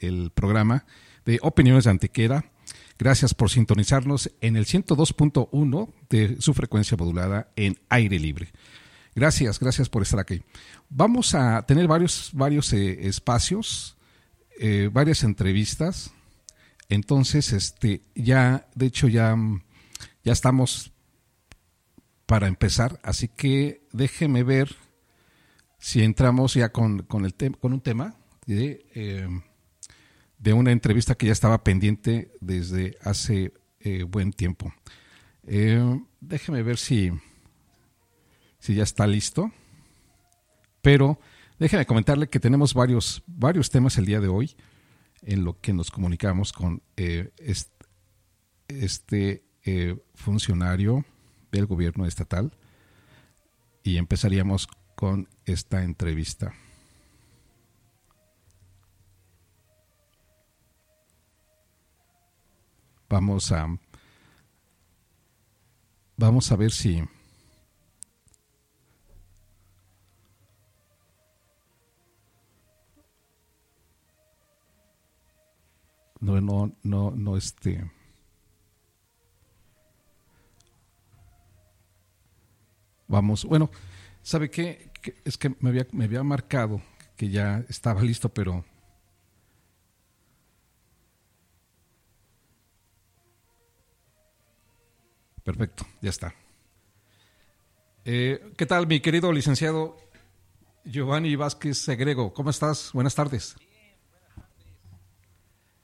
el, programa de Opiniones de Antequera. Gracias por sintonizarnos en el 102.1 de su frecuencia modulada en aire libre. Gracias, gracias por estar aquí. Vamos a tener varios, varios eh, espacios, eh, varias entrevistas. Entonces, este, ya, de hecho, ya, ya estamos para empezar, así que déjeme ver si entramos ya con, con, el con un tema de, eh, de, una entrevista que ya estaba pendiente desde hace buen tiempo. déjeme ver si si ya está listo. Pero déjeme comentarle que tenemos varios, varios temas el día de hoy en lo que nos comunicamos con eh, este, eh, funcionario del gobierno estatal y empezaríamos con esta entrevista. Vamos a vamos a ver si no, no, no, no, este. Vamos, bueno, ¿sabe qué? Es que me había, me había marcado que ya estaba listo, pero Perfecto, ya está. Eh, ¿Qué tal, mi querido licenciado Giovanni Vázquez Segrego? ¿Cómo estás? Buenas tardes.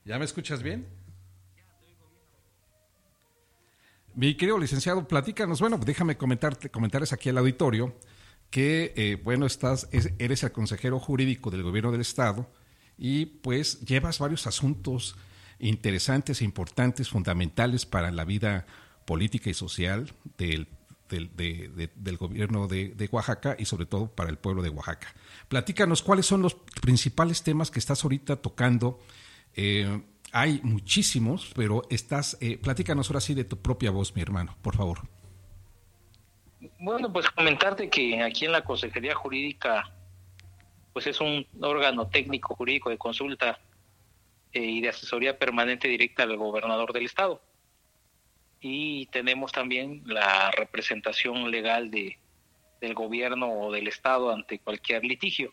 ¿Ya me escuchas bien? Mi querido licenciado, platícanos, bueno, déjame comentarte, comentarles aquí al auditorio que, eh, bueno, estás, eres el consejero jurídico del gobierno del Estado y pues llevas varios asuntos interesantes, importantes, fundamentales para la vida política y social del, del, gobierno de, de, Oaxaca y sobre todo para el pueblo de Oaxaca. Platícanos cuáles son los principales temas que estás ahorita tocando eh, hay muchísimos, pero estás, eh, platícanos ahora sí de tu propia voz, mi hermano, por favor. Bueno, pues comentarte que aquí en la Consejería Jurídica, pues es un órgano técnico jurídico de consulta eh, y de asesoría permanente directa al gobernador del estado. Y tenemos también la representación legal de, del gobierno o del estado ante cualquier litigio.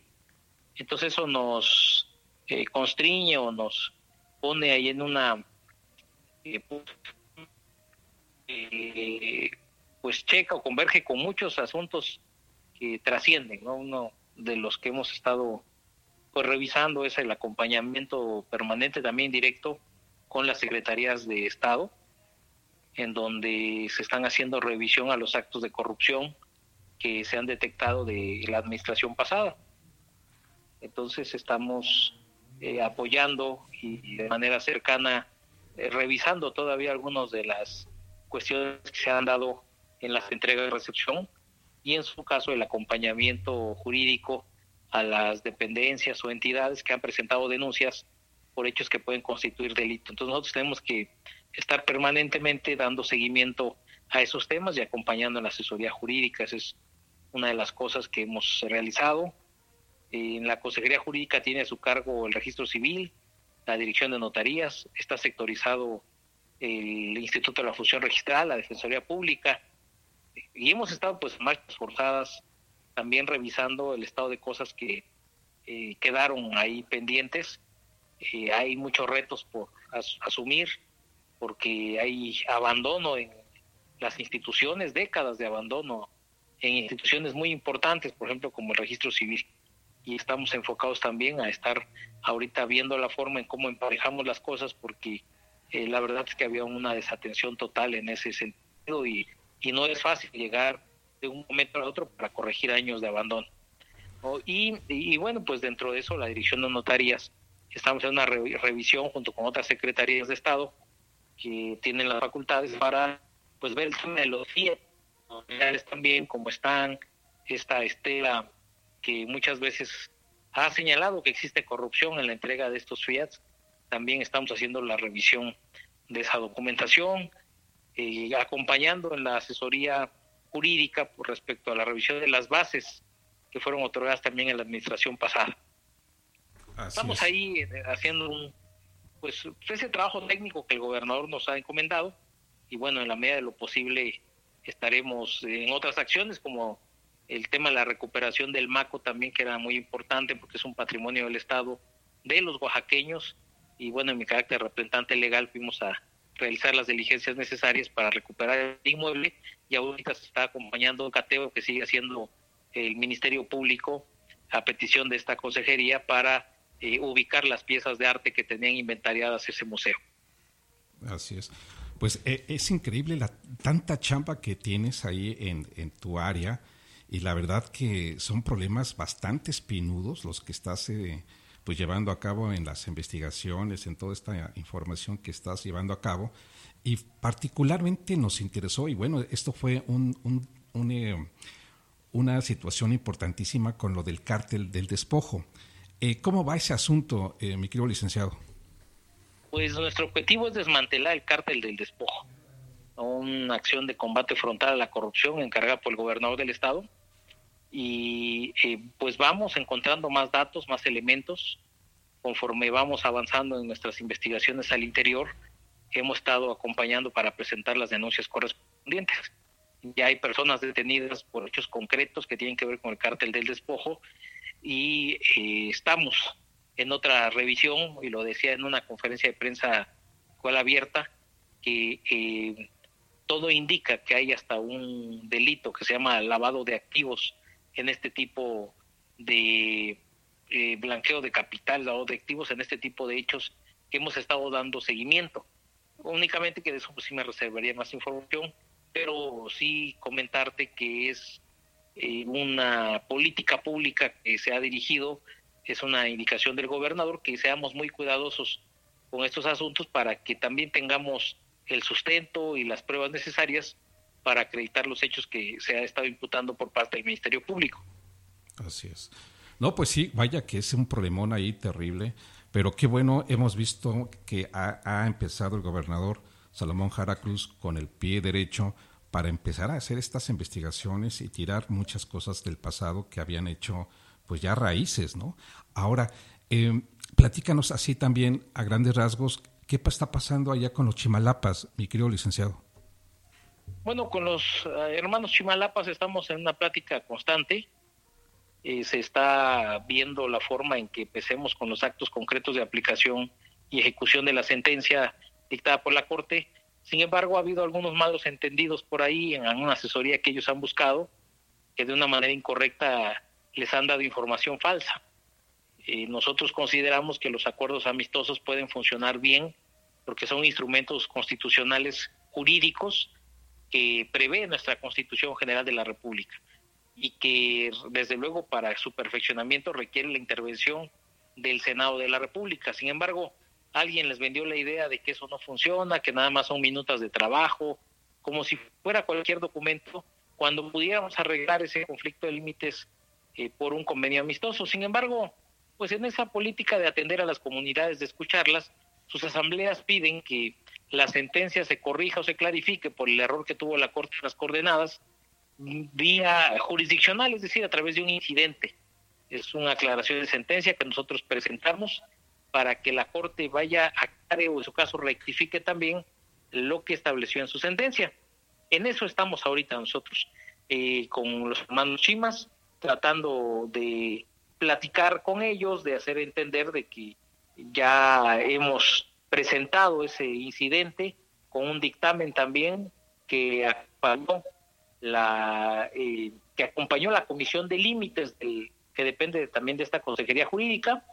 Entonces eso nos eh, constriñe o nos pone ahí en una eh, eh, pues checa o converge con muchos asuntos que trascienden, ¿no? Uno de los que hemos estado pues revisando es el acompañamiento permanente también directo con las secretarías de Estado, en donde se están haciendo revisión a los actos de corrupción que se han detectado de la administración pasada. Entonces estamos eh, apoyando y, de manera cercana eh, revisando todavía algunas de las cuestiones que se han dado en las entregas de recepción y en su caso el acompañamiento jurídico a las dependencias o entidades que han presentado denuncias por hechos que pueden constituir delito. Entonces nosotros tenemos que estar permanentemente dando seguimiento a esos temas y acompañando en la asesoría jurídica. Esa es una de las cosas que hemos realizado en la Consejería Jurídica tiene a su cargo el registro civil, la dirección de notarías, está sectorizado el Instituto de la Función Registral, la Defensoría Pública, y hemos estado pues marchas forzadas también revisando el estado de cosas que eh, quedaron ahí pendientes. Eh, hay muchos retos por asumir porque hay abandono en las instituciones, décadas de abandono en instituciones muy importantes, por ejemplo como el registro civil y estamos enfocados también a estar ahorita viendo la forma en cómo emparejamos las cosas porque eh, la verdad es que había una desatención total en ese sentido y, y no es fácil llegar de un momento a otro para corregir años de abandono. Y, y, bueno, pues dentro de eso la dirección de notarías estamos en una revisión junto con otras secretarías de Estado que tienen las facultades para pues ver el tema de los FIE también, cómo están, esta estela que muchas veces ha señalado que existe corrupción en la entrega de estos fiats. También estamos haciendo la revisión de esa documentación, eh, acompañando en la asesoría jurídica por respecto a la revisión de las bases que fueron otorgadas también en la administración pasada. Estamos ahí eh, haciendo un, pues ese trabajo técnico que el gobernador nos ha encomendado y bueno, en la medida de lo posible estaremos en otras acciones como el tema de la recuperación del MACO también que era muy importante porque es un patrimonio del Estado de los oaxaqueños y bueno, en mi carácter de representante legal fuimos a realizar las diligencias necesarias para recuperar el inmueble y ahorita se está acompañando cateo que sigue haciendo el Ministerio Público a petición de esta consejería para eh, ubicar las piezas de arte que tenían inventariadas ese museo. Así es. Pues eh, es increíble la tanta chamba que tienes ahí en, en tu área y la verdad que son problemas bastante espinudos los que estás eh, pues llevando a cabo en las investigaciones, en toda esta información que estás llevando a cabo. Y particularmente nos interesó, y bueno, esto fue un, un, eh, una situación importantísima con lo del cártel del despojo. Eh, ¿Cómo va ese asunto, eh, mi querido licenciado? Pues nuestro objetivo es desmantelar el cártel del despojo, una acción de combate frontal a la corrupción encargada por el gobernador del estado y eh, pues vamos encontrando más datos, más elementos, conforme vamos avanzando en nuestras investigaciones al interior, hemos estado acompañando para presentar las denuncias correspondientes. Ya hay personas detenidas por hechos concretos que tienen que ver con el cártel del despojo y eh, estamos en otra revisión, y lo decía en una conferencia de prensa cual abierta, que eh, todo indica que hay hasta un delito que se llama lavado de activos en este tipo de eh, blanqueo de capital o de activos, en este tipo de hechos que hemos estado dando seguimiento. Únicamente que de eso pues, sí me reservaría más información, pero sí comentarte que es una política pública que se ha dirigido, es una indicación del gobernador que seamos muy cuidadosos con estos asuntos para que también tengamos el sustento y las pruebas necesarias para acreditar los hechos que se ha estado imputando por parte del Ministerio Público. Así es. No, pues sí, vaya que es un problemón ahí terrible, pero qué bueno, hemos visto que ha, empezado el gobernador Salomón Jara Cruz con el pie derecho para empezar a hacer estas investigaciones y tirar muchas cosas del pasado que habían hecho pues ya raíces, ¿no? Ahora, eh, platícanos así también a grandes rasgos, ¿qué está pasando allá con los chimalapas, mi querido licenciado? Bueno, con los eh, hermanos Chimalapas estamos en una plática constante. Eh, se está viendo la forma en que empecemos con los actos concretos de aplicación y ejecución de la sentencia dictada por la Corte. Sin embargo, ha habido algunos malos entendidos por ahí en alguna asesoría que ellos han buscado, que de una manera incorrecta les han dado información falsa. Eh, nosotros consideramos que los acuerdos amistosos pueden funcionar bien porque son instrumentos constitucionales jurídicos que prevé nuestra Constitución General de la República y que desde luego para su perfeccionamiento requiere la intervención del Senado de la República. Sin embargo, alguien les vendió la idea de que eso no funciona, que nada más son minutos de trabajo, como si fuera cualquier documento, cuando pudiéramos arreglar ese conflicto de límites eh, por un convenio amistoso. Sin embargo, pues en esa política de atender a las comunidades, de escucharlas, sus asambleas piden que la sentencia se corrija o se clarifique por el error que tuvo la Corte en las coordenadas vía jurisdiccional, es decir, a través de un incidente. Es una aclaración de sentencia que nosotros presentamos para que la Corte vaya a aclare o en su caso rectifique también lo que estableció en su sentencia. En eso estamos ahorita nosotros, eh, con los hermanos Chimas, tratando de platicar con ellos, de hacer entender de que ya hemos presentado ese incidente con un dictamen también que acompañó la eh, que acompañó la comisión de límites del, que depende también de esta consejería jurídica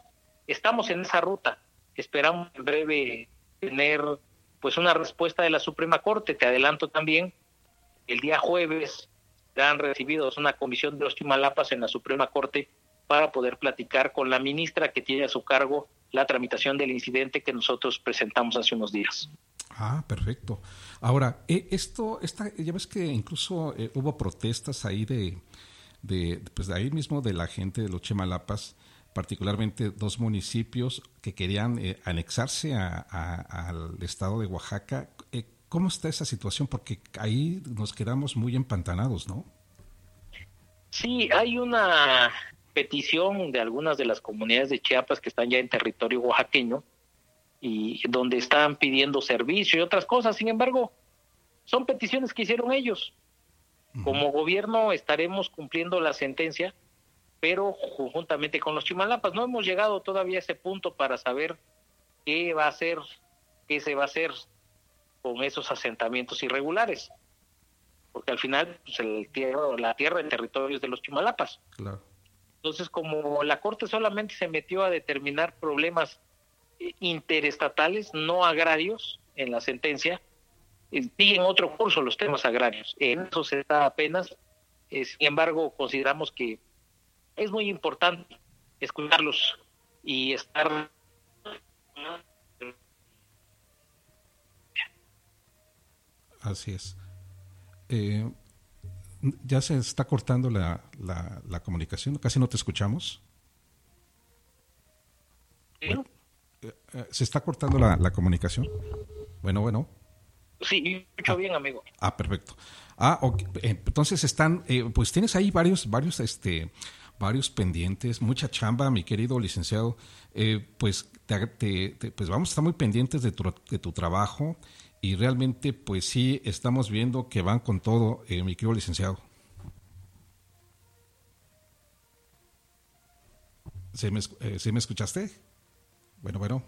estamos en esa ruta esperamos en breve tener pues una respuesta de la Suprema Corte te adelanto también el día jueves han recibido una comisión de los Chimalapas en la Suprema Corte para poder platicar con la ministra que tiene a su cargo la tramitación del incidente que nosotros presentamos hace unos días. Ah, perfecto. Ahora, eh, esto, esta, ya ves que incluso eh, hubo protestas ahí de, de, pues de ahí mismo de la gente de los Chemalapas, particularmente dos municipios que querían eh, anexarse al estado de Oaxaca. ¿Cómo está esa situación? Porque ahí nos quedamos muy empantanados, ¿no? Sí, hay una petición de algunas de las comunidades de Chiapas que están ya en territorio oaxaqueño y donde están pidiendo servicio y otras cosas. Sin embargo, son peticiones que hicieron ellos. Como gobierno estaremos cumpliendo la sentencia, pero conjuntamente con los Chimalapas. No hemos llegado todavía a ese punto para saber qué va a hacer, qué se va a hacer con esos asentamientos irregulares. Porque al final pues, el tierra, la tierra en territorios de los Chimalapas. Claro. Entonces, como la Corte solamente se metió a determinar problemas eh, interestatales, no agrarios, en la sentencia, eh, siguen otro curso los temas agrarios. En eso se está apenas. Eh, sin embargo, consideramos que es muy importante escucharlos y estar Así es. Eh, ya se está cortando la, la, comunicación, casi no te escuchamos. Eh, eh, se está cortando la, la, comunicación. Bueno, bueno. Sí, escucho ah, bien, amigo. Ah, perfecto. Ah, entonces están, pues tienes ahí varios, varios, este, varios pendientes, mucha chamba, mi querido licenciado. pues, te, pues vamos a estar muy pendientes de tu, de tu trabajo y realmente pues sí estamos viendo que van con todo, eh, mi querido licenciado. ¿Se me, eh, me escuchaste? Bueno, bueno.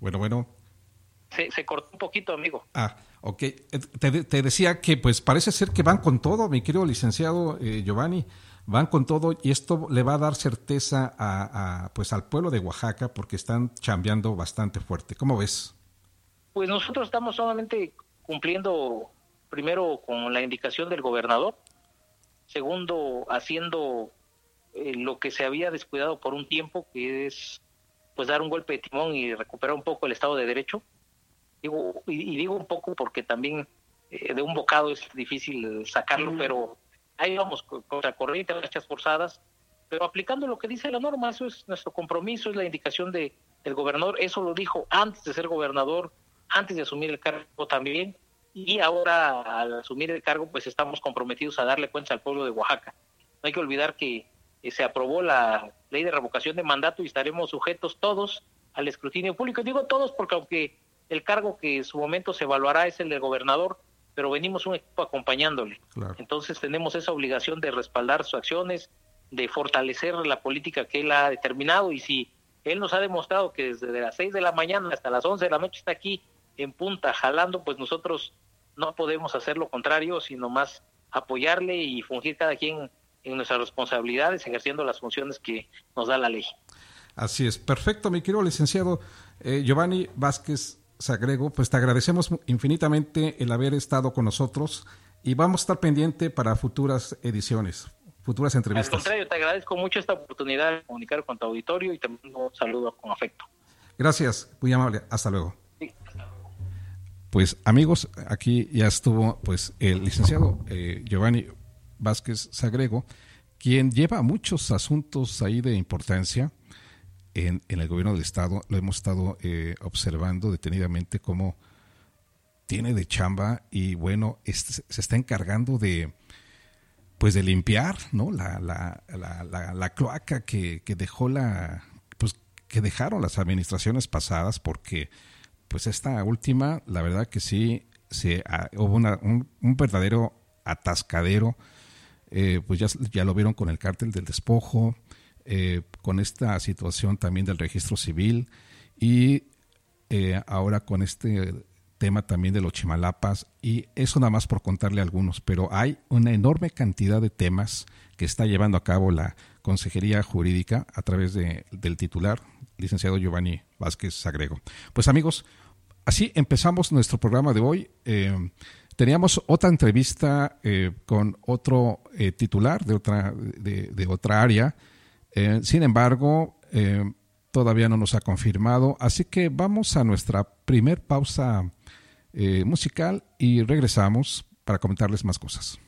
Bueno, bueno. Se, se, cortó un poquito, amigo. Ah, ok. Eh, te, te, decía que pues parece ser que van con todo, mi querido licenciado eh, Giovanni van con todo y esto le va a dar certeza a, pues al pueblo de Oaxaca porque están chambeando bastante fuerte. ¿Cómo ves? Pues nosotros estamos solamente cumpliendo primero con la indicación del gobernador, segundo haciendo eh, lo que se había descuidado por un tiempo, que es pues dar un golpe de timón y recuperar un poco el Estado de Derecho. Digo, y, digo un poco porque también eh, de un bocado es difícil sacarlo, pero ahí vamos contra corriente, marchas forzadas, pero aplicando lo que dice la norma, eso es nuestro compromiso, es la indicación de, del gobernador, eso lo dijo antes de ser gobernador, antes de asumir el cargo también, y ahora al asumir el cargo pues estamos comprometidos a darle cuenta al pueblo de Oaxaca. No hay que olvidar que eh, se aprobó la ley de revocación de mandato y estaremos sujetos todos al escrutinio público. Digo todos porque aunque el cargo que en su momento se evaluará es el del gobernador, pero venimos un equipo acompañándole. Entonces tenemos esa obligación de respaldar sus acciones, de fortalecer la política que él ha determinado y si él nos ha demostrado que desde las 6 de la mañana hasta las 11 de la noche está aquí en punta jalando, pues nosotros no podemos hacer lo contrario, sino más apoyarle y fungir cada quien en nuestras responsabilidades, ejerciendo las funciones que nos da la ley. Así es, perfecto, mi querido licenciado eh, Giovanni Vázquez Sagrego, pues te agradecemos infinitamente el haber estado con nosotros y vamos a estar pendiente para futuras ediciones, futuras entrevistas. Al contrario, te agradezco mucho esta oportunidad de comunicar con tu auditorio y te mando un saludo con afecto. Gracias, muy amable. Hasta luego. Pues amigos, aquí ya estuvo pues el licenciado eh, Giovanni Vázquez Sagrego, quien lleva muchos asuntos ahí de importancia en, el gobierno del Estado, lo hemos estado eh, observando detenidamente cómo tiene de chamba y bueno, se está encargando de pues de limpiar ¿no? la, la, la, la cloaca que, que, dejó la pues que dejaron las administraciones pasadas porque pues esta última la verdad que sí se ah, hubo una, un, verdadero atascadero eh, pues ya, ya lo vieron con el cártel del despojo eh, con esta situación también del registro civil y eh, ahora con este tema también de los chimalapas y eso nada más por contarle algunos, pero hay una enorme cantidad de temas que está llevando a cabo la Consejería Jurídica a través de, del titular, licenciado Giovanni Vázquez Sagrego. Pues amigos, así empezamos nuestro programa de hoy. Eh, teníamos otra entrevista con otro titular de otra, de otra área, eh, sin embargo, eh, todavía no nos ha confirmado, así que vamos a nuestra primer pausa eh, musical y regresamos para comentarles más cosas.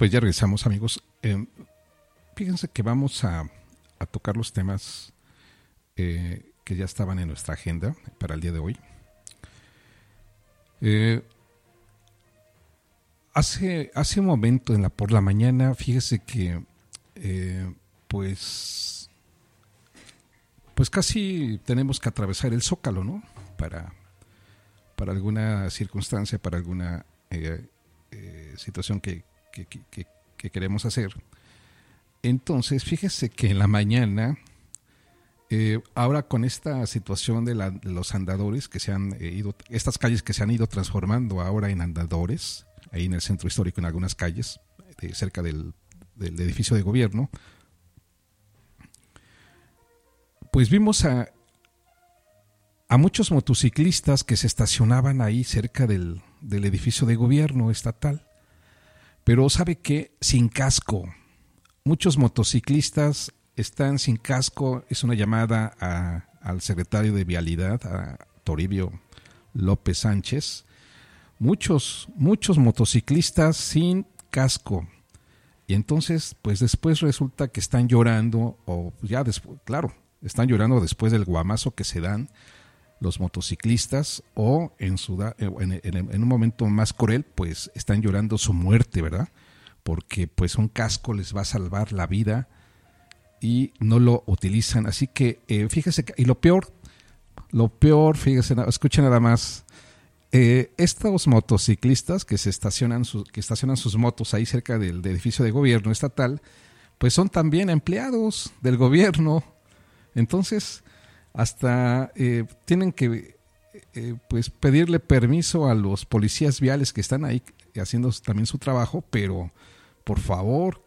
Pues ya regresamos, amigos. Eh, fíjense que vamos a, tocar los temas eh, que ya estaban en nuestra agenda para el día de hoy. Eh, hace, hace un momento, en la, por la mañana, fíjese que, pues, pues casi tenemos que atravesar el zócalo, ¿no? Para, para alguna circunstancia, para alguna situación que, que, queremos hacer. Entonces, fíjese que en la mañana, eh, ahora con esta situación de, los andadores que se han eh, ido, estas calles que se han ido transformando ahora en andadores, ahí en el centro histórico, en algunas calles, cerca del, edificio de gobierno, pues vimos a, muchos motociclistas que se estacionaban ahí cerca del edificio de gobierno estatal. Pero sabe que sin casco. Muchos motociclistas están sin casco. Es una llamada al secretario de Vialidad, a Toribio López Sánchez. Muchos, muchos motociclistas sin casco. Y entonces, pues después resulta que están llorando, o ya después, claro, están llorando después del guamazo que se dan los motociclistas o en, su, eh, en, un momento más cruel, pues están llorando su muerte, ¿verdad? Porque pues un casco les va a salvar la vida y no lo utilizan. Así que eh, fíjese, y lo peor, lo peor, fíjese, escuchen nada más, eh, estos motociclistas que se estacionan, que estacionan sus motos ahí cerca del edificio de gobierno estatal, pues son también empleados del gobierno. Entonces, hasta eh, tienen que eh, pues pedirle permiso a los policías viales que están ahí haciendo también su trabajo, pero por favor,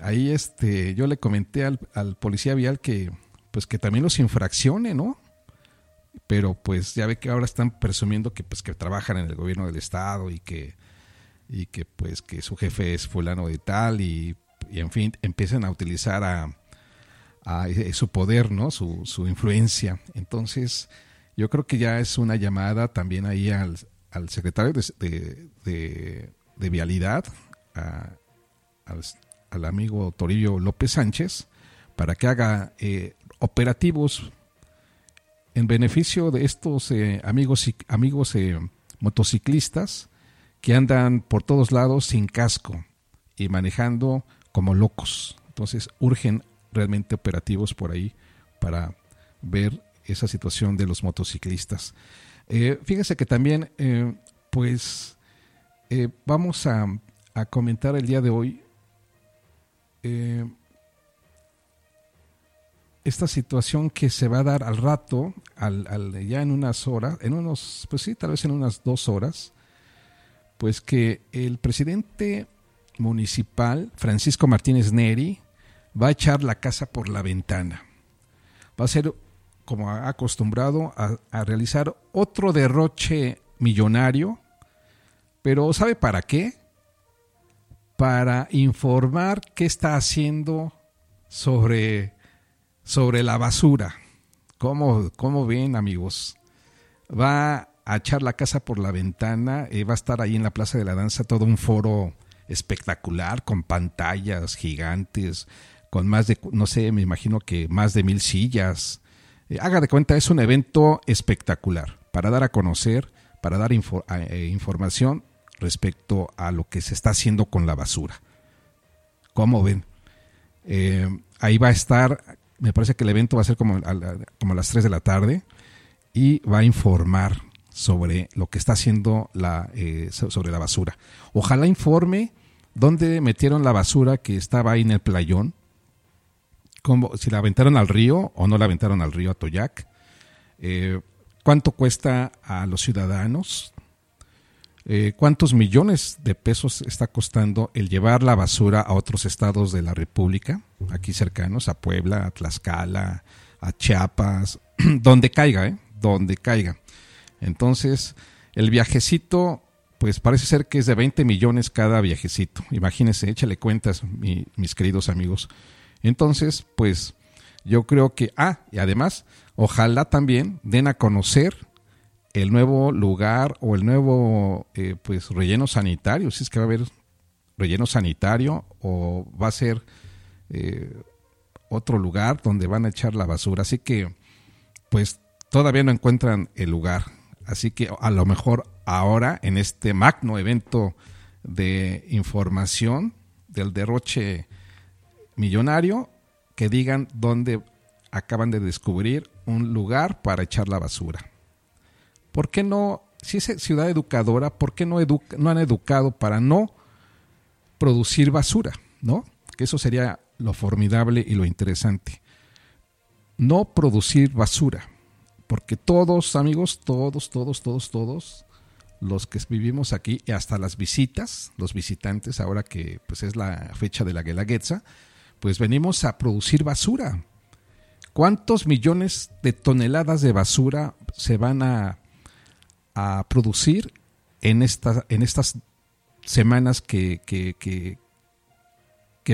ahí este, yo le comenté al, policía vial que pues que también los infraccione, ¿no? Pero pues ya ve que ahora están presumiendo que pues que trabajan en el gobierno del estado y que y que pues que su jefe es fulano de tal y, y en fin empiezan a utilizar a, a su poder, ¿no? Su, su, influencia. Entonces, yo creo que ya es una llamada también ahí al, al secretario de, de, Vialidad, al, amigo Torillo López Sánchez, para que haga eh, operativos en beneficio de estos eh, amigos, amigos eh, motociclistas que andan por todos lados sin casco y manejando como locos. Entonces urgen realmente operativos por ahí para ver esa situación de los motociclistas. Eh, fíjese que también, eh, pues, eh, vamos a, comentar el día de hoy esta situación que se va a dar al rato, al, ya en unas horas, en unos, pues sí, tal vez en unas dos horas, pues que el presidente municipal, Francisco Martínez Neri, va a echar la casa por la ventana. Va a ser, como ha acostumbrado, a, realizar otro derroche millonario, pero ¿sabe para qué? Para informar qué está haciendo sobre, sobre la basura. ¿Cómo, ¿Cómo ven, amigos? Va a echar la casa por la ventana, y va a estar ahí en la Plaza de la Danza todo un foro espectacular, con pantallas gigantes, con más de, no sé, me imagino que más de mil sillas. Eh, haga de cuenta, es un evento espectacular para dar a conocer, para dar eh, información respecto a lo que se está haciendo con la basura. ¿Cómo ven? Eh, ahí va a estar, me parece que el evento va a ser como a, las 3 de la tarde y va a informar sobre lo que está haciendo la, eh, sobre la basura. Ojalá informe dónde metieron la basura que estaba ahí en el playón, si la aventaron al río o no la aventaron al río Atoyac, eh, cuánto cuesta a los ciudadanos, eh, cuántos millones de pesos está costando el llevar la basura a otros estados de la República, aquí cercanos, a Puebla, a Tlaxcala, a Chiapas, donde caiga, ¿eh? donde caiga. Entonces, el viajecito, pues parece ser que es de 20 millones cada viajecito. Imagínense, échale cuentas, mis queridos amigos. Entonces, pues yo creo que, ah, y además, ojalá también den a conocer el nuevo lugar o el nuevo, eh, pues, relleno sanitario, si es que va a haber relleno sanitario o va a ser eh, otro lugar donde van a echar la basura. Así que, pues, todavía no encuentran el lugar. Así que a lo mejor ahora, en este magno evento de información del derroche millonario, que digan dónde acaban de descubrir un lugar para echar la basura. ¿Por qué no, si es ciudad educadora, por qué no, han educado para no producir basura? ¿No? Que eso sería lo formidable y lo interesante. No producir basura porque todos, amigos, todos, todos, todos, todos, los que vivimos aquí y hasta las visitas, los visitantes, ahora que pues es la fecha de la Guelaguetza, pues venimos a producir basura. ¿Cuántos millones de toneladas de basura se van a, producir en, en estas semanas que, que,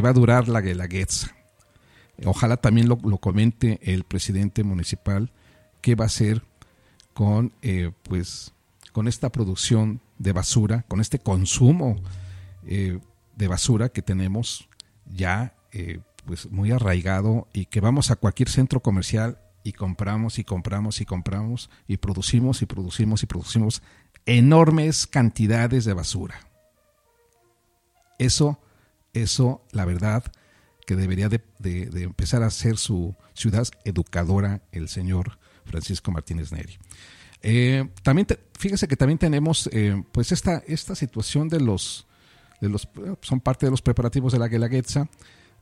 va a durar la Guelaguetza? Ojalá también lo, lo comente el presidente municipal qué va a hacer con, eh, pues, con esta producción de basura, con este consumo eh, de basura que tenemos ya eh, pues muy arraigado y que vamos a cualquier centro comercial y compramos y compramos y compramos y producimos y producimos y producimos enormes cantidades de basura. Eso, eso, la verdad, que debería de, de empezar a ser su ciudad educadora el señor Francisco Martínez Neri. Eh, también fíjese que también tenemos eh, pues esta, esta situación de los, de los son parte de los preparativos de la Guelaguetza,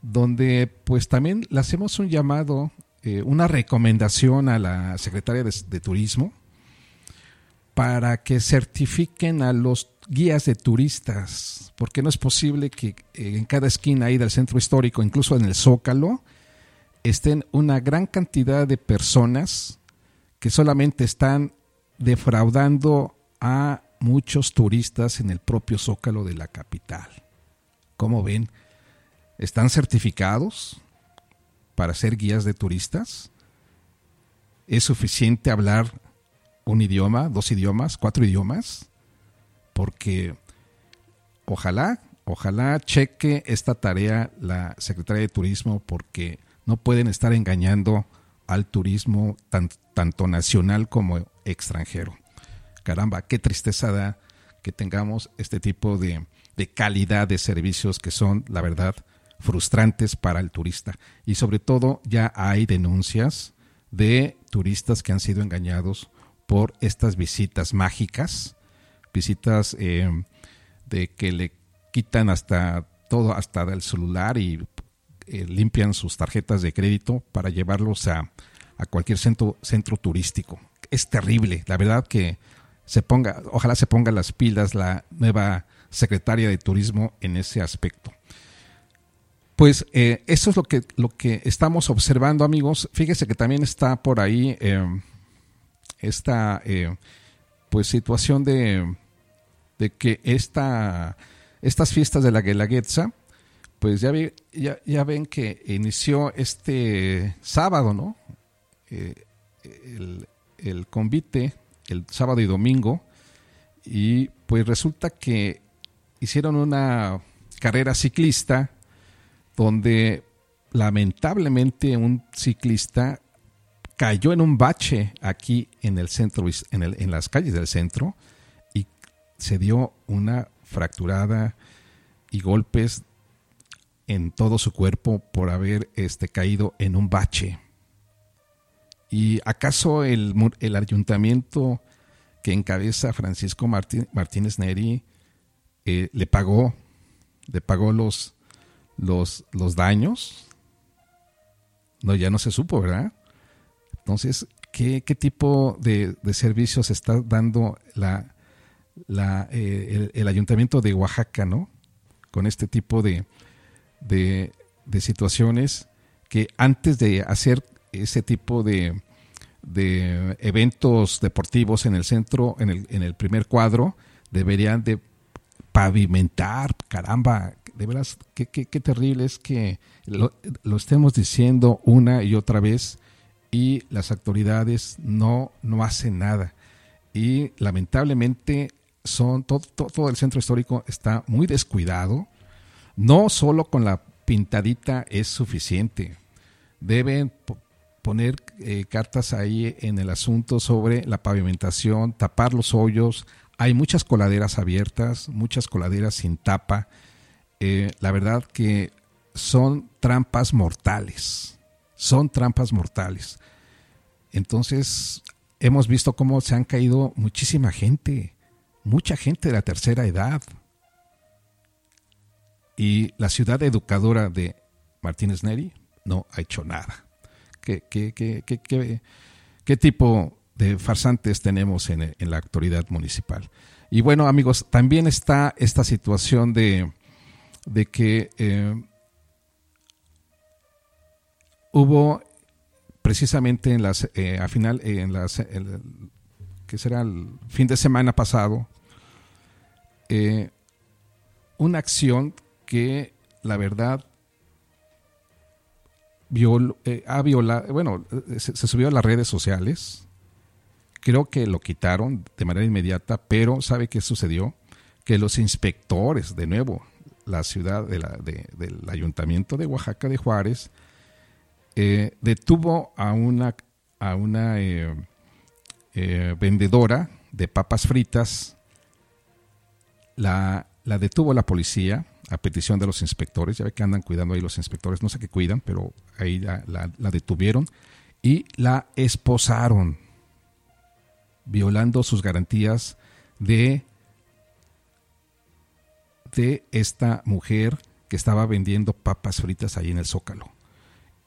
donde pues también le hacemos un llamado, eh, una recomendación a la secretaria de, Turismo para que certifiquen a los guías de turistas, porque no es posible que en cada esquina ahí del centro histórico, incluso en el Zócalo, estén una gran cantidad de personas que solamente están defraudando a muchos turistas en el propio zócalo de la capital. ¿Cómo ven? ¿Están certificados para ser guías de turistas? ¿Es suficiente hablar un idioma, dos idiomas, cuatro idiomas? Porque ojalá, ojalá cheque esta tarea la Secretaría de Turismo porque no pueden estar engañando al turismo tanto nacional como extranjero. Caramba, qué tristeza da que tengamos este tipo de, calidad de servicios que son, la verdad, frustrantes para el turista. Y sobre todo ya hay denuncias de turistas que han sido engañados por estas visitas mágicas, visitas eh, de que le quitan hasta todo, hasta el celular y eh, limpian sus tarjetas de crédito para llevarlos a, a cualquier centro, centro turístico. Es terrible, la verdad que se ponga, ojalá se ponga las pilas la nueva secretaria de turismo en ese aspecto. Pues eh, eso es lo que, lo que estamos observando, amigos. Fíjese que también está por ahí eh, esta eh, pues situación de, de que esta, estas fiestas de la Guelaguetza, pues ya, ya, ya, ven que inició este sábado, ¿no? el, el convite el sábado y domingo y pues resulta que hicieron una carrera ciclista donde lamentablemente un ciclista cayó en un bache aquí en el centro, en, las calles del centro y se dio una fracturada y golpes en todo su cuerpo por haber este, caído en un bache. ¿Y acaso el, el ayuntamiento que encabeza Francisco Martínez Neri eh, le pagó, le pagó los, los, los daños? No, ya no se supo, ¿verdad? Entonces, ¿qué, qué tipo de, de, servicios está dando la, la, eh, el, ayuntamiento de Oaxaca, ¿no? Con este tipo de, de, de situaciones que antes de hacer ese tipo de, de eventos deportivos en el centro, en el, en el primer cuadro, deberían de pavimentar, caramba, de veras, qué, terrible es que lo, estemos diciendo una y otra vez y las autoridades no, no hacen nada. Y lamentablemente son todo, todo el centro histórico está muy descuidado. No solo con la pintadita es suficiente. Deben poner eh, cartas ahí en el asunto sobre la pavimentación, tapar los hoyos. Hay muchas coladeras abiertas, muchas coladeras sin tapa. Eh, la verdad que son trampas mortales. Son trampas mortales. Entonces, hemos visto cómo se han caído muchísima gente, mucha gente de la tercera edad. Y la ciudad educadora de Martínez Neri no ha hecho nada. ¿Qué, qué, tipo de farsantes tenemos en, la autoridad municipal? Y bueno, amigos, también está esta situación de, de que eh, hubo precisamente en las, eh, a final, en las, que será el fin de semana pasado, eh, una acción que la verdad eh, ha violado, bueno, eh, se, subió a las redes sociales. Creo que lo quitaron de manera inmediata, pero ¿sabe qué sucedió? Que los inspectores, de nuevo, la ciudad de la, del ayuntamiento de Oaxaca de Juárez, eh, detuvo a una, a una vendedora de papas fritas, la, la detuvo la policía, a petición de los inspectores, ya ve que andan cuidando ahí los inspectores, no sé qué cuidan, pero ahí la, detuvieron y la esposaron, violando sus garantías de, de esta mujer que estaba vendiendo papas fritas ahí en el Zócalo.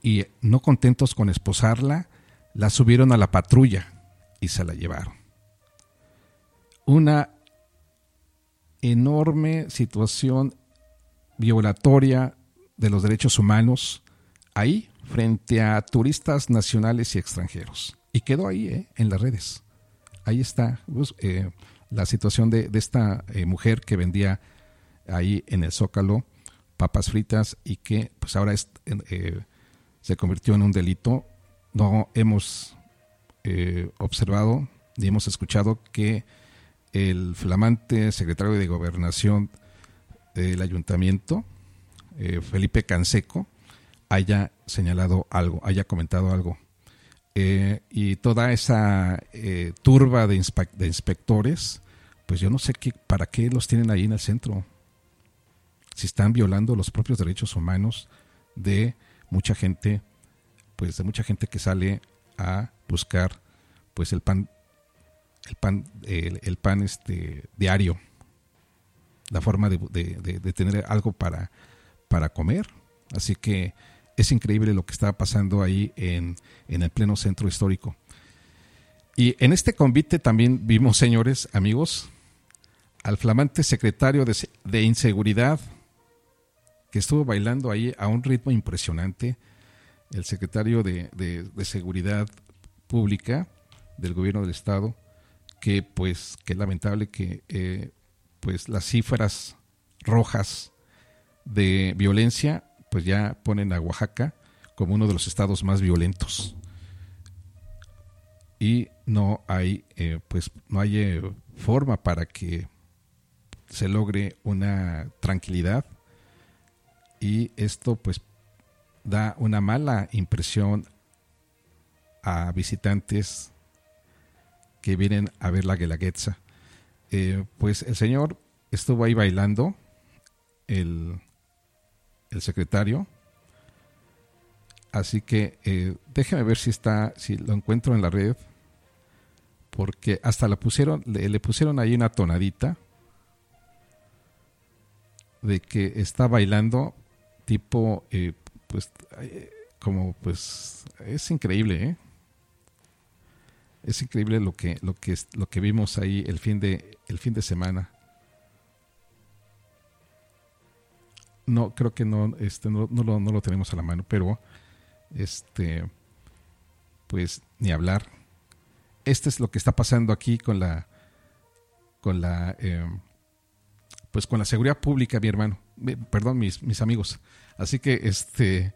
Y no contentos con esposarla, la subieron a la patrulla y se la llevaron. Una enorme situación violatoria de los derechos humanos ahí frente a turistas nacionales y extranjeros. Y quedó ahí, ¿eh? en las redes. Ahí está pues, eh, la situación de, esta eh, mujer que vendía ahí en el Zócalo papas fritas y que pues ahora se convirtió en un delito. No hemos observado ni hemos escuchado que el flamante secretario de Gobernación del ayuntamiento, eh, Felipe Canseco, haya señalado algo, haya comentado algo. Eh, y toda esa eh, turba de, de, inspectores, pues yo no sé qué, para qué los tienen ahí en el centro. Si están violando los propios derechos humanos de mucha gente, pues de mucha gente que sale a buscar pues el pan, el pan, el pan este diario la forma de, tener algo para, para comer. Así que es increíble lo que está pasando ahí en, el pleno centro histórico. Y en este convite también vimos, señores, amigos, al flamante secretario de, Inseguridad, que estuvo bailando ahí a un ritmo impresionante, el secretario de, Seguridad Pública del Gobierno del Estado, que pues, que lamentable que eh, pues las cifras rojas de violencia pues ya ponen a Oaxaca como uno de los estados más violentos y no hay eh, pues no hay eh, forma para que se logre una tranquilidad y esto pues da una mala impresión a visitantes que vienen a ver la Guelaguetza. Eh, pues el señor estuvo ahí bailando, el, el secretario, así que eh, déjeme ver si está, si lo encuentro en la red porque hasta la pusieron, le, pusieron ahí una tonadita de que está bailando tipo, eh, pues, eh, como, pues, es increíble, ¿eh? Es increíble lo que, lo que, lo que vimos ahí el fin de, el fin de semana. No, creo que no, este, no, no, lo, no lo tenemos a la mano, pero, este, pues, ni hablar. Este es lo que está pasando aquí con la con la eh, pues con la seguridad pública mi hermano perdón mis, mis amigos. Así que este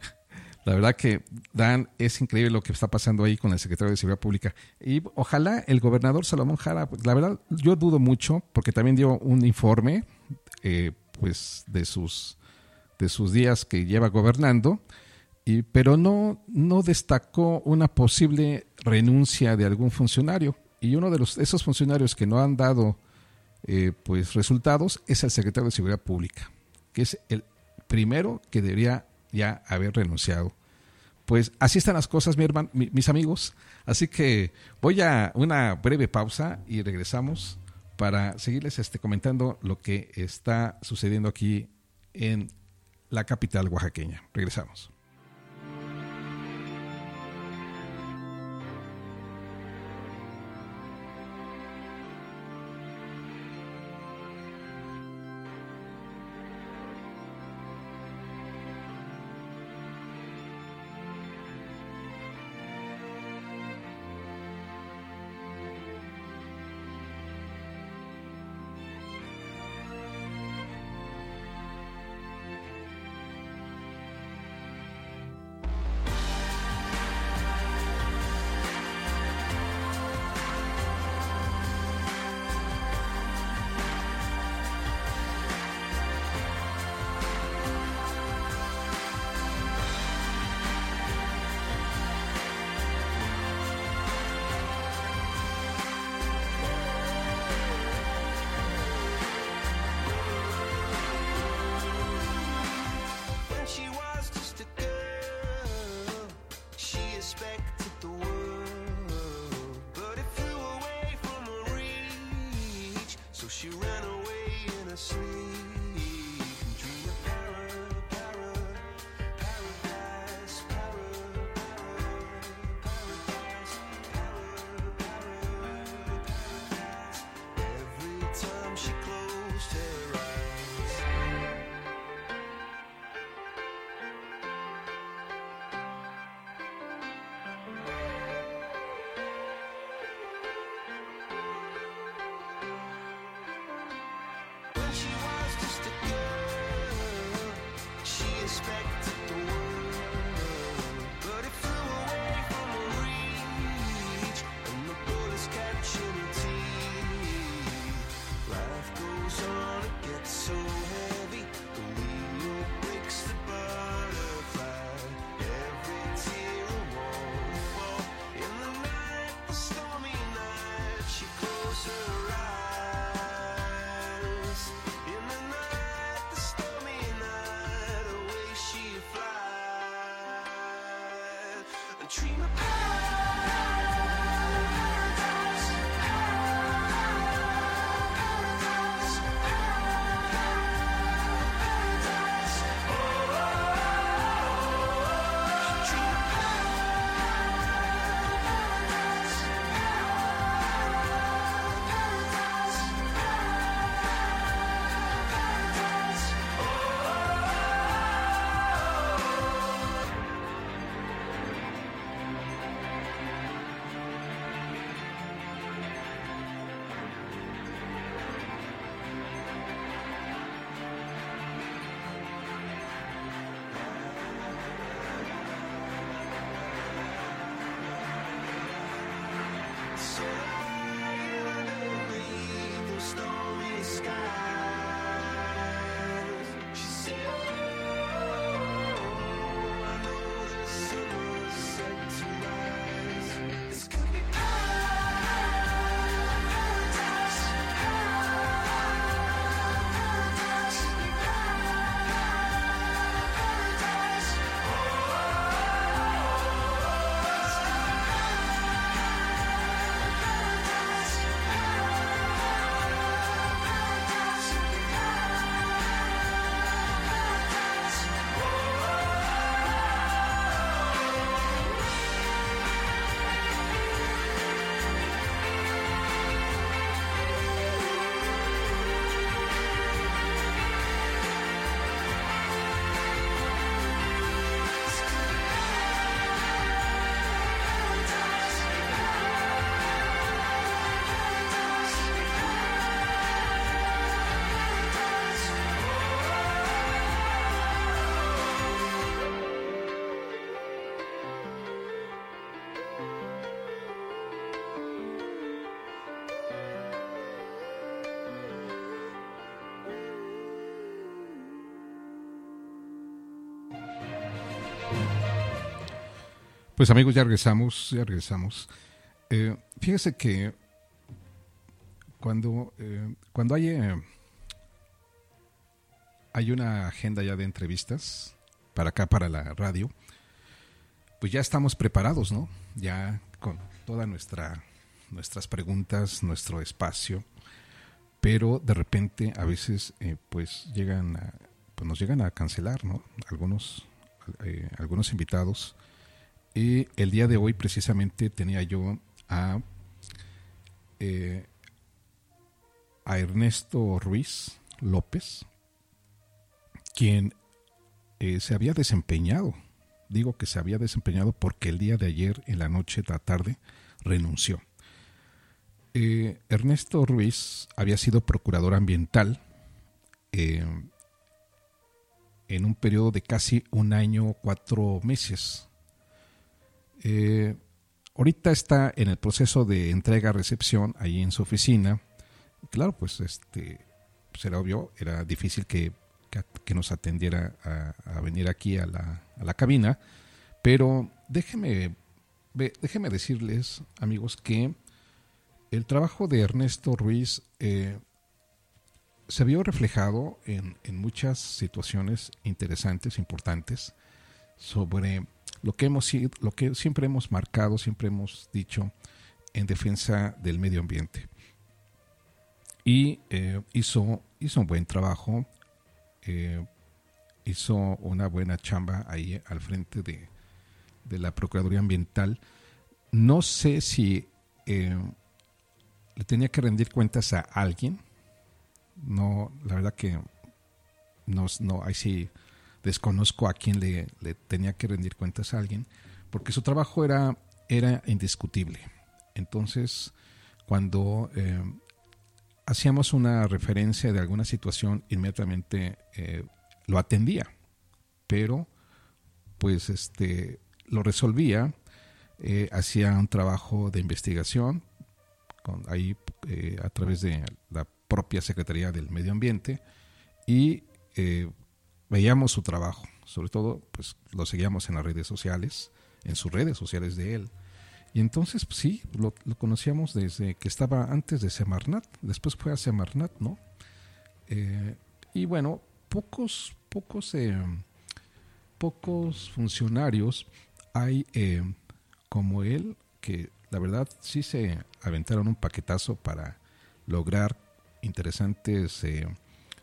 la verdad que Dan es increíble lo que está pasando ahí con el secretario de seguridad pública. Y ojalá el gobernador Salomón Jara pues, la verdad yo dudo mucho porque también dio un informe eh, pues de sus de sus días que lleva gobernando pero no, no destacó una posible renuncia de algún funcionario. Y uno de los, esos funcionarios que no han dado eh, pues resultados es el secretario de Seguridad Pública, que es el primero que debería ya haber renunciado. Pues así están las cosas, mi hermano, mis amigos. Así que voy a una breve pausa y regresamos para seguirles este, comentando lo que está sucediendo aquí en la capital oaxaqueña. Regresamos. Pues amigos, ya regresamos, ya regresamos. Eh, fíjese que cuando, eh, cuando hay, eh, hay una agenda ya de entrevistas para acá, para la radio, pues ya estamos preparados, ¿no? Ya con toda nuestra nuestras preguntas, nuestro espacio, pero de repente a veces pues llegan a, pues nos llegan a cancelar, ¿no? Algunos algunos invitados el día de hoy precisamente tenía yo a, eh, Ernesto Ruiz López, quien eh, se había desempeñado, digo que se había desempeñado porque el día de ayer, en la noche la tarde, renunció. Eh, Ernesto Ruiz había sido procurador ambiental en un periodo de casi un año, cuatro meses eh, ahorita está en el proceso de entrega-recepción ahí en su oficina. Claro, pues este, era obvio, era difícil que, que, nos atendiera a, venir aquí a la, a la cabina, pero déjeme, déjeme decirles, amigos, que el trabajo de Ernesto Ruiz eh, se vio reflejado en, en, muchas situaciones interesantes, importantes, sobre lo que, hemos, lo que siempre hemos marcado, siempre hemos dicho en defensa del medio ambiente. Y eh, hizo, hizo un buen trabajo, eh, hizo una buena chamba ahí al frente de, la Procuraduría Ambiental. No sé si eh, le tenía que rendir cuentas a alguien. No, la verdad que no, no, ahí sí desconozco a quién le, tenía que rendir cuentas a alguien, porque su trabajo era, era indiscutible. Entonces, cuando eh, hacíamos una referencia de alguna situación, inmediatamente eh, lo atendía, pero pues este lo resolvía, eh, hacía un trabajo de investigación ahí a través de la propia Secretaría del Medio Ambiente y veíamos su trabajo, sobre todo pues lo seguíamos en las redes sociales, en sus redes sociales de él. Y entonces pues, sí, lo, conocíamos desde que estaba antes de Semarnat, después fue a Semarnat, ¿no? Eh, y bueno, pocos, pocos, eh, pocos funcionarios hay eh, como él que la verdad sí se aventaron un paquetazo para lograr interesantes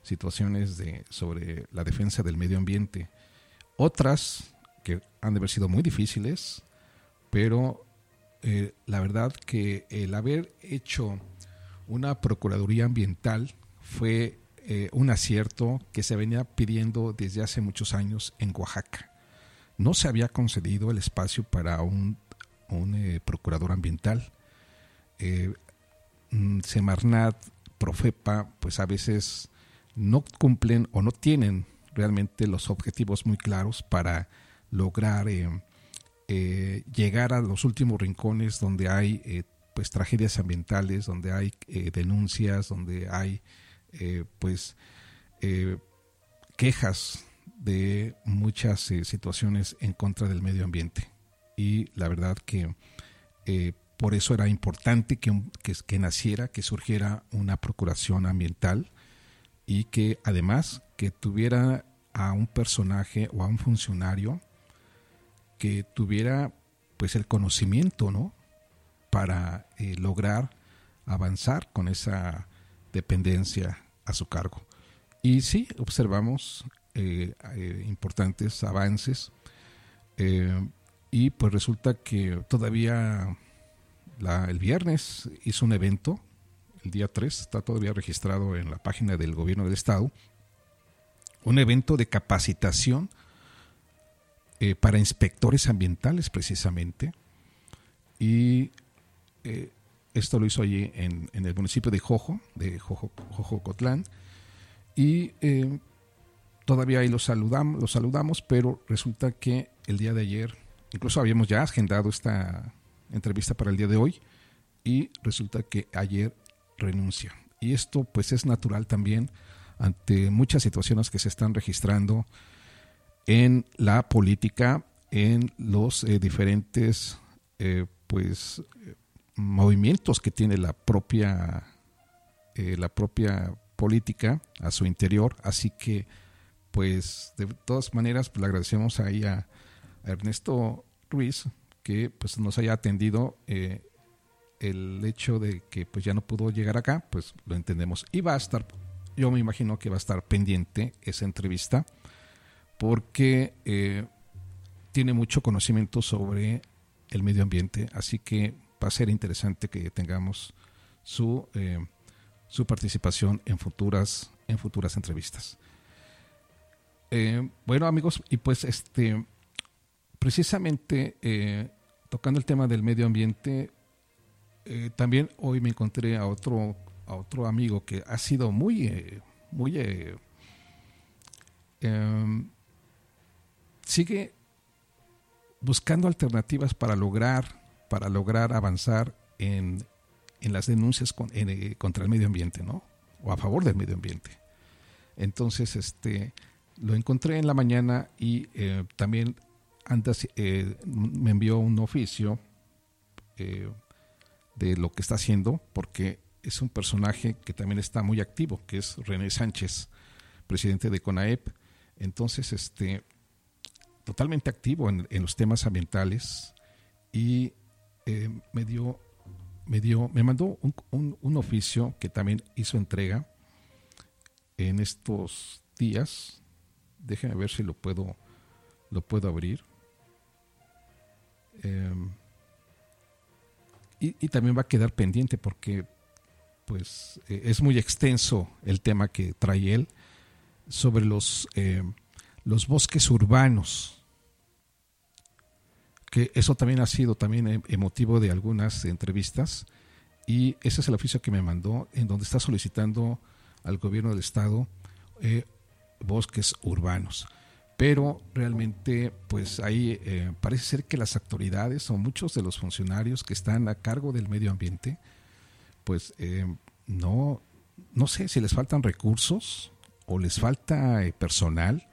situaciones de, sobre la defensa del medio ambiente. Otras que han de haber sido muy difíciles, pero eh, la verdad que el haber hecho una Procuraduría Ambiental fue eh, un acierto que se venía pidiendo desde hace muchos años en Oaxaca. No se había concedido el espacio para un, un eh, procurador ambiental. Mm, Semarnat, Profepa, pues a veces no cumplen o no tienen realmente los objetivos muy claros para lograr eh, eh, llegar a los últimos rincones donde hay eh, pues tragedias ambientales, donde hay denuncias, donde hay pues quejas de muchas situaciones en contra del medio ambiente. Y la verdad que por eso era importante que, que naciera, que surgiera una procuración ambiental y que además que tuviera a un personaje o a un funcionario que tuviera pues el conocimiento, ¿no? Para eh, lograr avanzar con esa dependencia a su cargo. Y sí, observamos eh, eh, importantes avances y pues resulta que todavía el viernes hizo un evento día 3, está todavía registrado en la página del gobierno del estado, un evento de capacitación eh, para inspectores ambientales precisamente. Y eh, esto lo hizo allí en, el municipio de Jojo, de Jojo, Jojocotlán. Y eh, todavía ahí los saludamos, los saludamos, pero resulta que el día de ayer, incluso habíamos ya agendado esta entrevista para el día de hoy, y resulta que ayer renuncia. Y esto pues es natural también ante muchas situaciones que se están registrando en la política en los eh, diferentes eh, pues movimientos que tiene la propia la propia política a su interior así que pues de todas maneras pues, le agradecemos ahí a, a Ernesto Ruiz que pues nos haya atendido el hecho de que pues ya no pudo llegar acá pues lo entendemos y va a estar yo me imagino que va a estar pendiente esa entrevista porque eh, tiene mucho conocimiento sobre el medio ambiente, así que va a ser interesante que tengamos su, eh, su participación en futuras, en futuras entrevistas. Eh, bueno amigos, y pues este precisamente tocando el tema del medio ambiente, también hoy me encontré a otro, a otro amigo que ha sido muy, muy em, sigue buscando alternativas para lograr, para lograr avanzar en, las denuncias eh, contra el medio ambiente, ¿no? O a favor del medio ambiente. Entonces, este, lo encontré en la mañana y eh, también antes eh, me envió un oficio de lo que está haciendo, porque es un personaje que también está muy activo, que es René Sánchez, presidente de CONAEP. Entonces, este, totalmente activo en, los temas ambientales y eh, me dio, me dio, me mandó un, oficio que también hizo entrega en estos días. Déjenme ver si lo puedo, lo puedo abrir. Em, y, también va a quedar pendiente porque pues e, es muy extenso el tema que trae él sobre los eh, los bosques urbanos, que eso también ha sido también e-, emotivo de algunas entrevistas. Y ese es el oficio que me mandó en donde está solicitando al gobierno del estado eh, bosques urbanos pero realmente pues ahí eh, parece ser que las autoridades o muchos de los funcionarios que están a cargo del medio ambiente pues eh, no no sé si les faltan recursos o les falta personal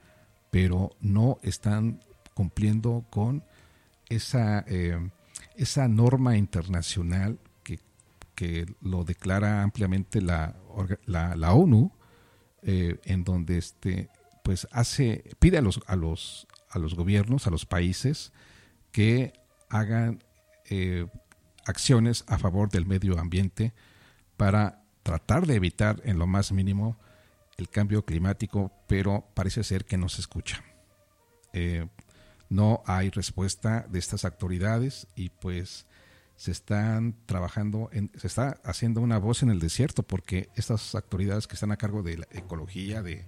pero no están cumpliendo con esa, eh, esa norma internacional que, lo declara ampliamente la, la, ONU, eh, en donde este, pues hace, pide a los, a, los, a los gobiernos, a los países, que hagan eh, acciones a favor del medio ambiente para tratar de evitar en lo más mínimo el cambio climático, pero parece ser que no se escucha. Eh, no hay respuesta de estas autoridades y pues se están trabajando, en, se está haciendo una voz en el desierto porque estas autoridades que están a cargo de la ecología, de,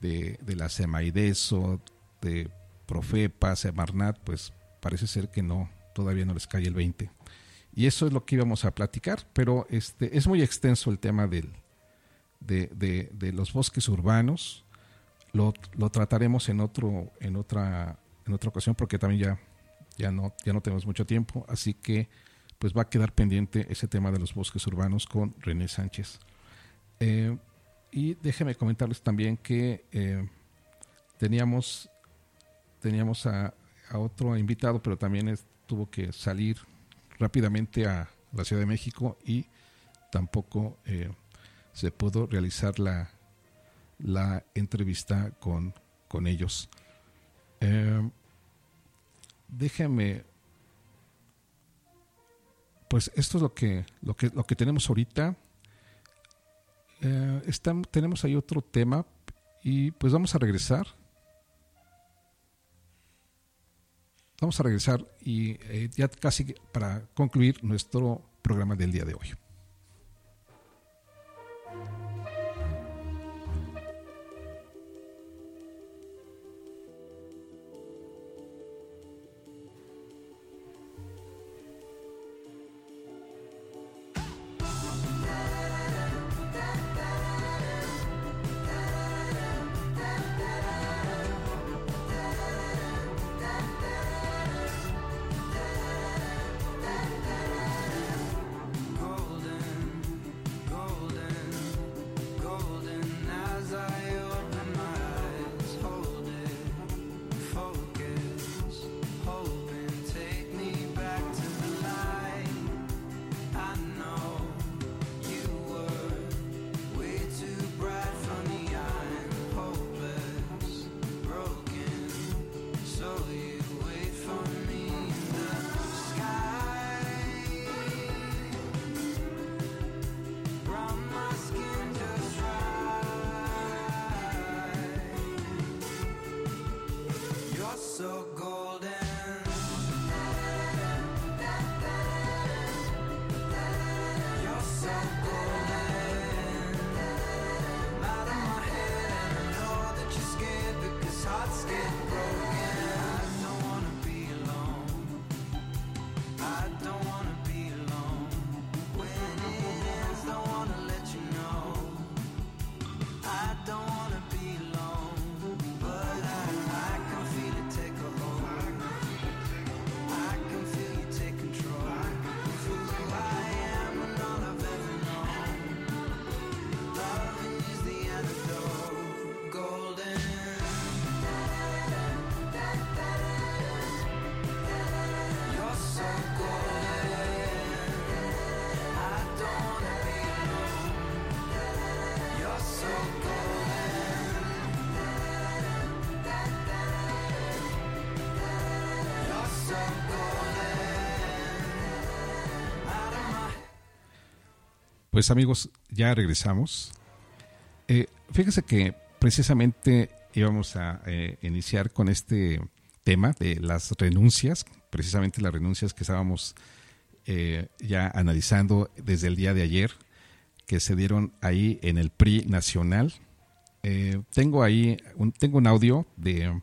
de, de la SEMAIDESO, de Profepa, Semarnat, pues parece ser que no, todavía no les cae el 20. Y eso es lo que íbamos a platicar, pero este es muy extenso el tema del, de, de, los bosques urbanos. Lo, lo, trataremos en otro, en otra, en otra ocasión porque también ya, ya no, ya no tenemos mucho tiempo, así que pues va a quedar pendiente ese tema de los bosques urbanos con René Sánchez. Eh, y déjenme comentarles también que eh, teníamos, teníamos a, otro invitado, pero también tuvo que salir rápidamente a la Ciudad de México y tampoco eh, se pudo realizar la, la entrevista con, con ellos. Eh, déjeme, pues esto es lo que, lo que, lo que tenemos ahorita. Eh, tenemos ahí otro tema y pues vamos a regresar. Vamos a regresar y eh, ya casi para concluir nuestro programa del día de hoy. Pues amigos, ya regresamos. Eh, fíjense que precisamente íbamos a eh, iniciar con este tema de las renuncias, precisamente las renuncias que estábamos eh, ya analizando desde el día de ayer, que se dieron ahí en el PRI nacional. tengo ahí un, tengo un audio de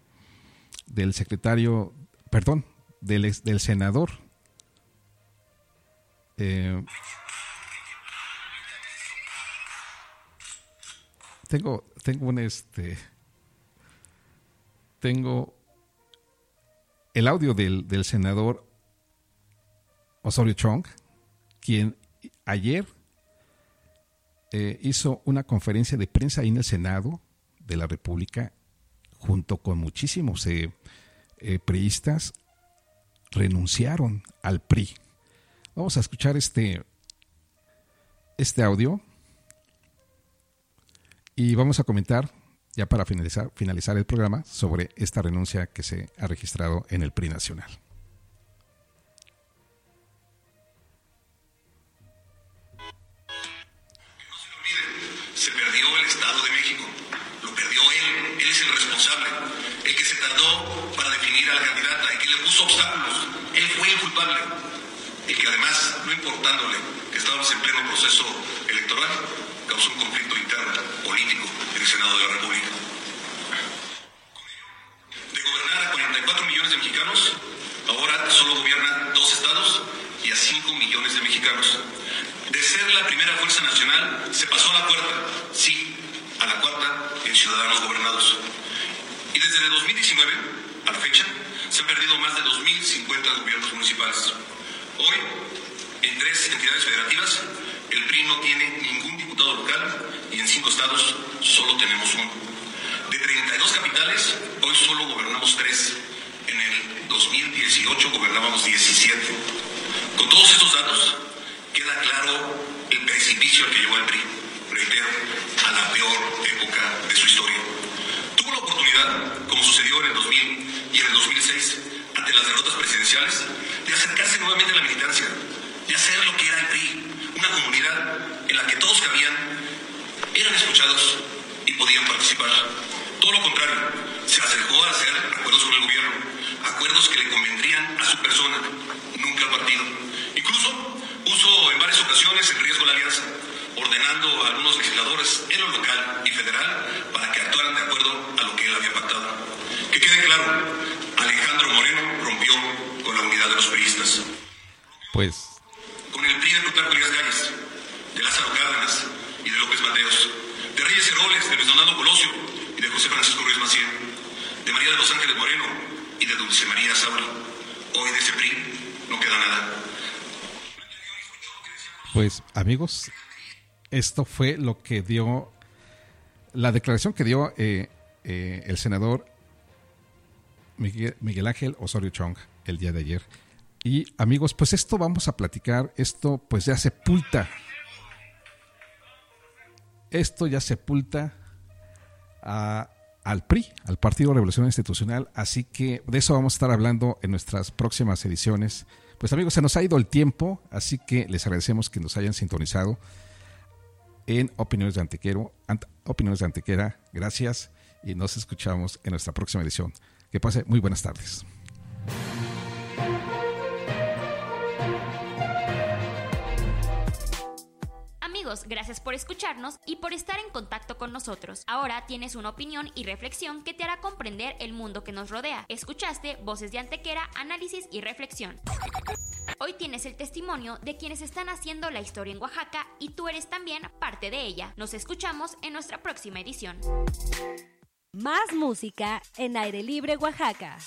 del secretario, perdón, del, del senador tengo, tengo un este. Tengo el audio del, senador Osorio Chong, quien ayer eh, hizo una conferencia de prensa ahí en el Senado de la República, junto con muchísimos eh, eh, priistas, renunciaron al PRI. Vamos a escuchar este, este audio y vamos a comentar, ya para finalizar, finalizar el programa, sobre esta renuncia que se ha registrado en el PRI nacional. Se perdió el Estado de México. Lo perdió él. Él es el responsable. El que se tardó para definir a la candidata, el que le puso obstáculos. Él fue el culpable. El que además, no importándole que estábamos en pleno proceso electoral, causó un conflicto interno político en el Senado de la República. De gobernar a 44 millones de mexicanos, ahora solo gobierna dos estados y a 5 millones de mexicanos. De ser la primera fuerza nacional, se pasó a la cuarta, sí, a la cuarta en ciudadanos gobernados. Y desde 2019 a la fecha, se han perdido más de 2.050 gobiernos municipales. Hoy, en tres entidades federativas, el PRI no tiene ningún diputado local y en cinco estados solo tenemos uno. De 32 capitales, hoy solo gobernamos tres. En el 2018 gobernábamos 17. Con todos estos datos, queda claro el precipicio al que llevó el PRI, reitero, a la peor época de su historia. Tuvo la oportunidad, como sucedió en el 2000 y en el 2006, ante las derrotas presidenciales, de acercarse nuevamente a la militancia, de hacer lo que era el PRI, una comunidad en la que todos cabían, eran escuchados y podían participar. Todo lo contrario, se acercó a hacer acuerdos con el gobierno, acuerdos que le convendrían a su persona, nunca al partido. Incluso puso en varias ocasiones en riesgo la alianza, ordenando a algunos legisladores en lo local y federal para que actuaran de acuerdo a lo que él había pactado. Que quede claro, Alejandro Moreno rompió con la unidad de los periodistas. Pues de Plutarco Elías Galles, de Lázaro Cárdenas y de López Mateos, de Reyes Heroles, de Luis Donaldo Colosio y de José Francisco Ruiz Maciel, de María de los Ángeles Moreno y de Dulce María Sauri. Hoy de ese PRI no queda nada. Pues amigos, esto fue lo que dio la declaración que dio eh, eh, el senador Miguel, Miguel Ángel Osorio Chong el día de ayer. Y amigos, pues esto vamos a platicar, esto pues ya sepulta, esto ya sepulta al PRI, al Partido Revolución Institucional, así que de eso vamos a estar hablando en nuestras próximas ediciones. Pues amigos, se nos ha ido el tiempo, así que les agradecemos que nos hayan sintonizado en Opiniones de Antequero, Opiniones de Antequera. Gracias y nos escuchamos en nuestra próxima edición. Que pase muy buenas tardes. Gracias por escucharnos y por estar en contacto con nosotros. Ahora tienes una opinión y reflexión que te hará comprender el mundo que nos rodea. Escuchaste Voces de Antequera, análisis y reflexión. Hoy tienes el testimonio de quienes están haciendo la historia en Oaxaca y tú eres también parte de ella. Nos escuchamos en nuestra próxima edición. Más música en Aire Libre Oaxaca.